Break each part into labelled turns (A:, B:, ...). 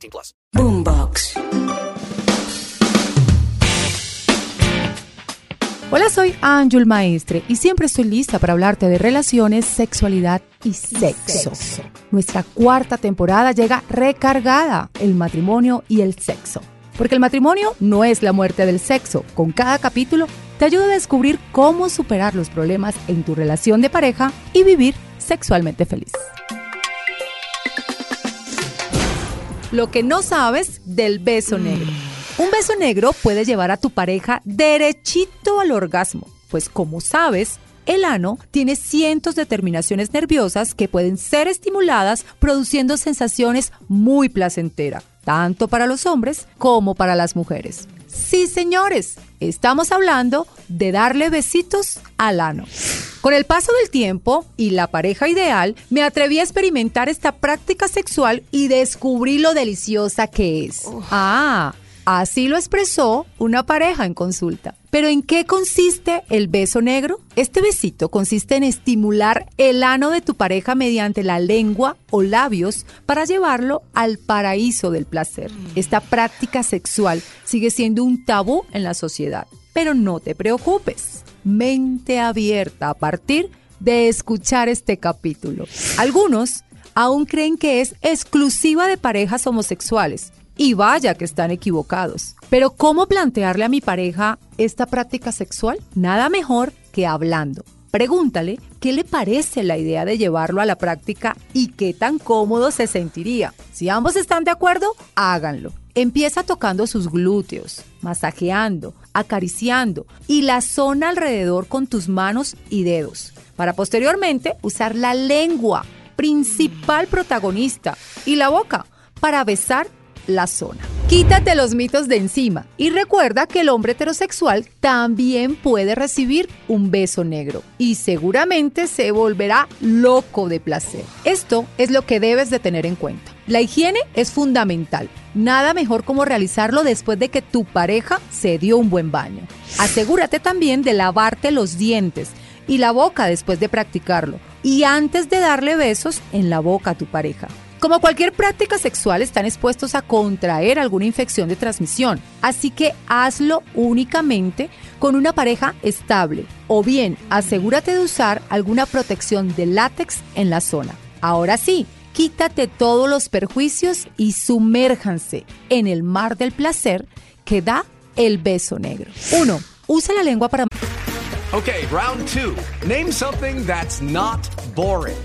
A: 18 plus.
B: Boombox.
C: Hola, soy Ángel Maestre y siempre estoy lista para hablarte de relaciones, sexualidad y sexo. Nuestra cuarta temporada llega recargada, el matrimonio y el sexo. Porque el matrimonio no es la muerte del sexo. Con cada capítulo te ayuda a descubrir cómo superar los problemas en tu relación de pareja y vivir sexualmente feliz. Lo que no sabes del beso negro. Un beso negro puede llevar a tu pareja derechito al orgasmo, pues como sabes, el ano tiene cientos de terminaciones nerviosas que pueden ser estimuladas produciendo sensaciones muy placenteras tanto para los hombres como para las mujeres. Sí, señores, estamos hablando de darle besitos al ano. Con el paso del tiempo y la pareja ideal, me atreví a experimentar esta práctica sexual y descubrí lo deliciosa que es. Ah, Así lo expresó una pareja en consulta. Pero ¿en qué consiste el beso negro? Este besito consiste en estimular el ano de tu pareja mediante la lengua o labios para llevarlo al paraíso del placer. Esta práctica sexual sigue siendo un tabú en la sociedad. Pero no te preocupes. Mente abierta a partir de escuchar este capítulo. Algunos aún creen que es exclusiva de parejas homosexuales y vaya que están equivocados. Pero ¿cómo plantearle a mi pareja esta práctica sexual? Nada mejor que hablando. Pregúntale qué le parece la idea de llevarlo a la práctica y qué tan cómodo se sentiría. Si ambos están de acuerdo, háganlo. Empieza tocando sus glúteos, masajeando, acariciando y la zona alrededor con tus manos y dedos, para posteriormente usar la lengua, principal protagonista, y la boca, para besar la zona. Quítate los mitos de encima y recuerda que el hombre heterosexual también puede recibir un beso negro y seguramente se volverá loco de placer. Esto es lo que debes de tener en cuenta. La higiene es fundamental. Nada mejor como realizarlo después de que tu pareja se dio un buen baño. Asegúrate también de lavarte los dientes y la boca después de practicarlo y antes de darle besos en la boca a tu pareja. Como cualquier práctica sexual, están expuestos a contraer alguna infección de transmisión, así que hazlo únicamente con una pareja estable o bien asegúrate de usar alguna protección de látex en la zona. Ahora sí, quítate todos los perjuicios y sumérjanse en el mar del placer que da el beso negro. 1. Usa la lengua para...
D: Okay, round 2. Name something that's not boring.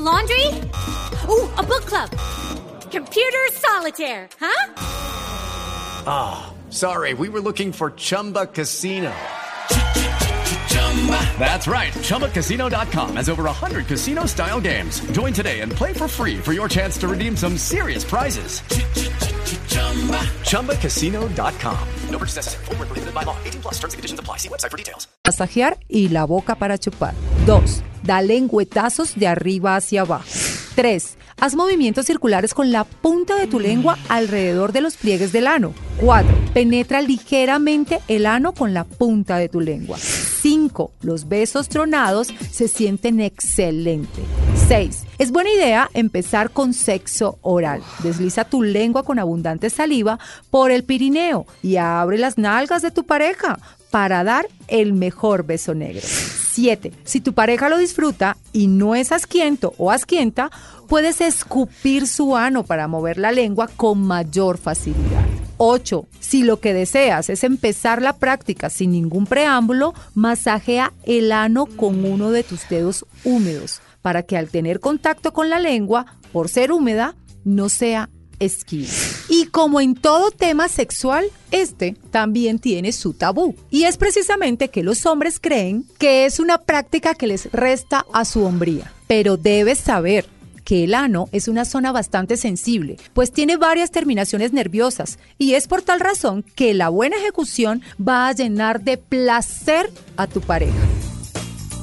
E: laundry? Ooh, a book club. Computer solitaire, huh?
D: Ah, oh, sorry, we were looking for Chumba Casino. That's right. ChumbaCasino.com has over 100 casino style games. Join today and play for free for your chance to redeem some serious prizes. ChumbaCasino.com. No purchase necessary. Full prohibited by law. 18 plus terms and conditions apply. See website for details.
C: Masajear y la boca para chupar. 2. Da lengüetazos de arriba hacia abajo. 3. Haz movimientos circulares con la punta de tu lengua alrededor de los pliegues del ano. 4. Penetra ligeramente el ano con la punta de tu lengua. 5. Los besos tronados se sienten excelente. 6. Es buena idea empezar con sexo oral. Desliza tu lengua con abundante saliva por el pirineo y abre las nalgas de tu pareja para dar el mejor beso negro. 7. Si tu pareja lo disfruta y no es asquiento o asquienta, puedes escupir su ano para mover la lengua con mayor facilidad. 8. Si lo que deseas es empezar la práctica sin ningún preámbulo, masajea el ano con uno de tus dedos húmedos para que al tener contacto con la lengua, por ser húmeda, no sea esquivo. Y como en todo tema sexual, este también tiene su tabú. Y es precisamente que los hombres creen que es una práctica que les resta a su hombría. Pero debes saber que el ano es una zona bastante sensible, pues tiene varias terminaciones nerviosas y es por tal razón que la buena ejecución va a llenar de placer a tu pareja.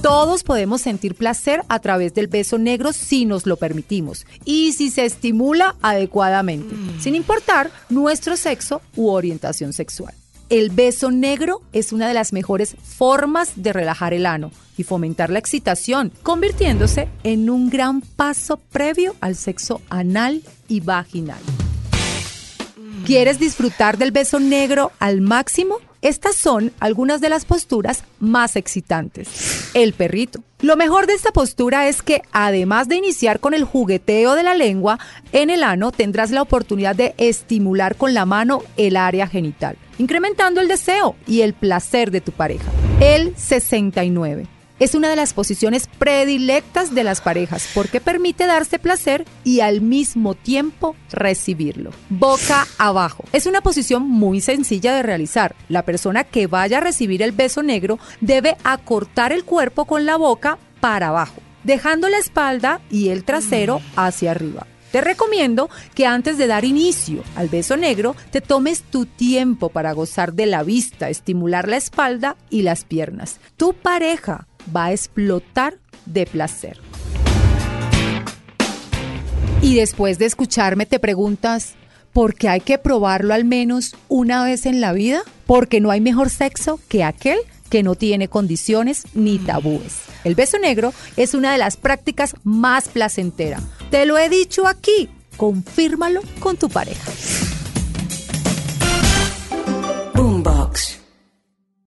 C: Todos podemos sentir placer a través del beso negro si nos lo permitimos y si se estimula adecuadamente, sin importar nuestro sexo u orientación sexual. El beso negro es una de las mejores formas de relajar el ano y fomentar la excitación, convirtiéndose en un gran paso previo al sexo anal y vaginal. ¿Quieres disfrutar del beso negro al máximo? Estas son algunas de las posturas más excitantes. El perrito. Lo mejor de esta postura es que además de iniciar con el jugueteo de la lengua, en el ano tendrás la oportunidad de estimular con la mano el área genital, incrementando el deseo y el placer de tu pareja. El 69 es una de las posiciones predilectas de las parejas porque permite darse placer y al mismo tiempo recibirlo. Boca abajo. Es una posición muy sencilla de realizar. La persona que vaya a recibir el beso negro debe acortar el cuerpo con la boca para abajo, dejando la espalda y el trasero hacia arriba. Te recomiendo que antes de dar inicio al beso negro, te tomes tu tiempo para gozar de la vista, estimular la espalda y las piernas. Tu pareja va a explotar de placer. Y después de escucharme te preguntas, ¿por qué hay que probarlo al menos una vez en la vida? Porque no hay mejor sexo que aquel que no tiene condiciones ni tabúes. El beso negro es una de las prácticas más placenteras. Te lo he dicho aquí, confírmalo con tu pareja.
B: Boombox.